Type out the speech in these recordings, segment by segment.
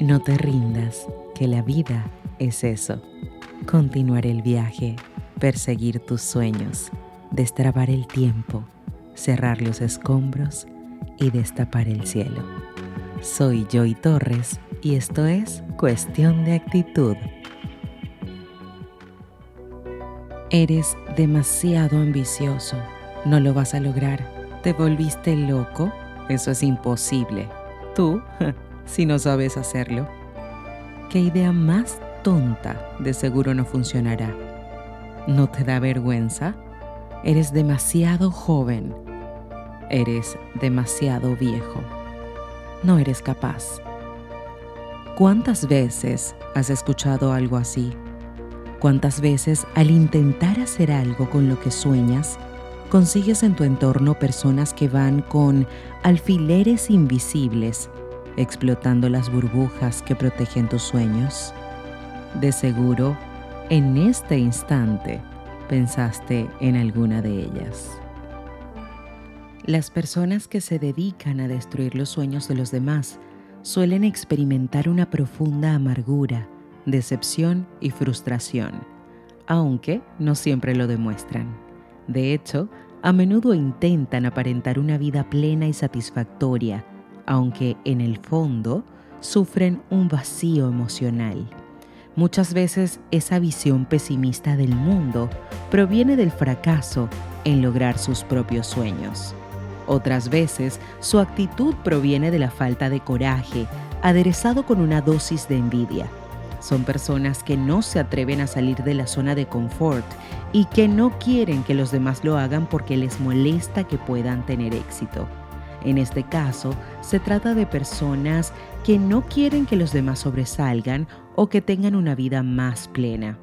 No te rindas, que la vida es eso. Continuar el viaje, perseguir tus sueños, destrabar el tiempo, cerrar los escombros y destapar el cielo. Soy Joy Torres y esto es Cuestión de Actitud. Eres demasiado ambicioso. No lo vas a lograr. ¿Te volviste loco? Eso es imposible. Tú si no sabes hacerlo? ¿Qué idea más tonta de seguro no funcionará? ¿No te da vergüenza? Eres demasiado joven. Eres demasiado viejo. No eres capaz. ¿Cuántas veces has escuchado algo así? ¿Cuántas veces al intentar hacer algo con lo que sueñas, consigues en tu entorno personas que van con alfileres invisibles explotando las burbujas que protegen tus sueños? De seguro, en este instante, pensaste en alguna de ellas. Las personas que se dedican a destruir los sueños de los demás suelen experimentar una profunda amargura, decepción y frustración, aunque no siempre lo demuestran. De hecho, a menudo intentan aparentar una vida plena y satisfactoria, aunque en el fondo sufren un vacío emocional. Muchas veces esa visión pesimista del mundo proviene del fracaso en lograr sus propios sueños. Otras veces su actitud proviene de la falta de coraje, aderezado con una dosis de envidia. Son personas que no se atreven a salir de la zona de confort y que no quieren que los demás lo hagan porque les molesta que puedan tener éxito. En este caso, se trata de personas que no quieren que los demás sobresalgan o que tengan una vida más plena.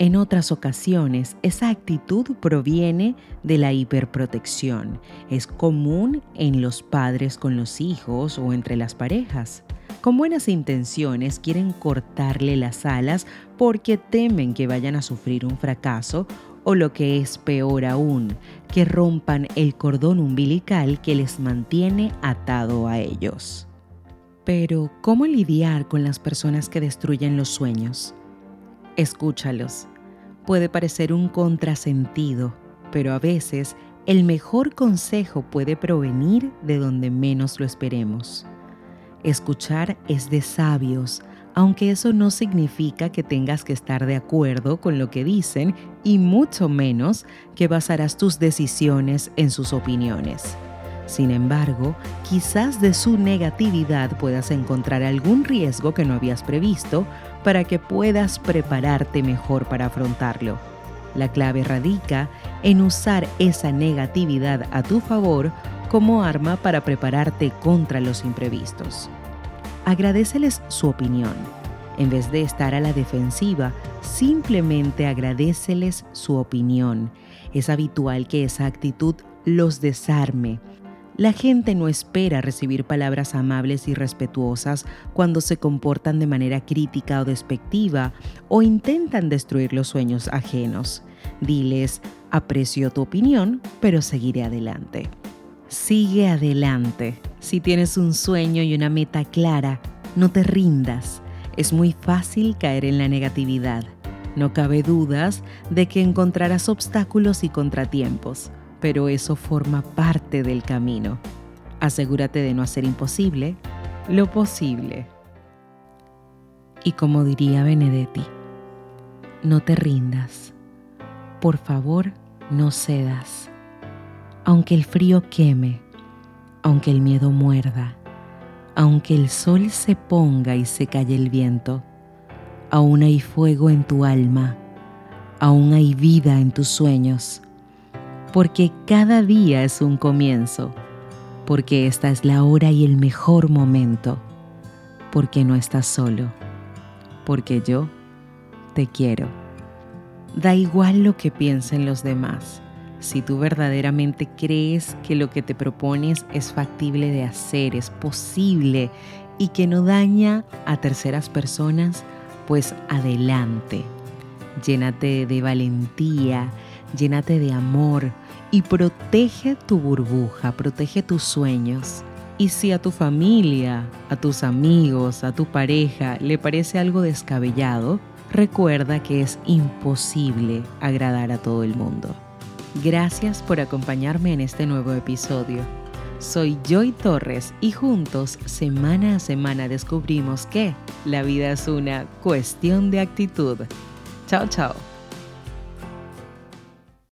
En otras ocasiones, esa actitud proviene de la hiperprotección. Es común en los padres con los hijos o entre las parejas. Con buenas intenciones quieren cortarle las alas porque temen que vayan a sufrir un fracaso o lo que es peor aún, que rompan el cordón umbilical que les mantiene atado a ellos. Pero, ¿cómo lidiar con las personas que destruyen los sueños? Escúchalos. Puede parecer un contrasentido, pero a veces el mejor consejo puede provenir de donde menos lo esperemos. Escuchar es de sabios, aunque eso no significa que tengas que estar de acuerdo con lo que dicen y mucho menos que basarás tus decisiones en sus opiniones. Sin embargo, quizás de su negatividad puedas encontrar algún riesgo que no habías previsto para que puedas prepararte mejor para afrontarlo. La clave radica en usar esa negatividad a tu favor como arma para prepararte contra los imprevistos agradeceles su opinión. En vez de estar a la defensiva, simplemente agradeceles su opinión. Es habitual que esa actitud los desarme. La gente no espera recibir palabras amables y respetuosas cuando se comportan de manera crítica o despectiva o intentan destruir los sueños ajenos. Diles, aprecio tu opinión, pero seguiré adelante. Sigue adelante. Si tienes un sueño y una meta clara, no te rindas. Es muy fácil caer en la negatividad. No cabe dudas de que encontrarás obstáculos y contratiempos, pero eso forma parte del camino. Asegúrate de no hacer imposible lo posible. Y como diría Benedetti, no te rindas. Por favor, no cedas aunque el frío queme, aunque el miedo muerda, aunque el sol se ponga y se calle el viento, aún hay fuego en tu alma, aún hay vida en tus sueños, porque cada día es un comienzo, porque esta es la hora y el mejor momento, porque no estás solo, porque yo te quiero. Da igual lo que piensen los demás si tú verdaderamente crees que lo que te propones es factible de hacer, es posible y que no daña a terceras personas, pues adelante. Llénate de valentía, llénate de amor y protege tu burbuja, protege tus sueños. Y si a tu familia, a tus amigos, a tu pareja le parece algo descabellado, recuerda que es imposible agradar a todo el mundo. Gracias por acompañarme en este nuevo episodio. Soy Joy Torres y juntos, semana a semana, descubrimos que la vida es una cuestión de actitud. Chao, chao.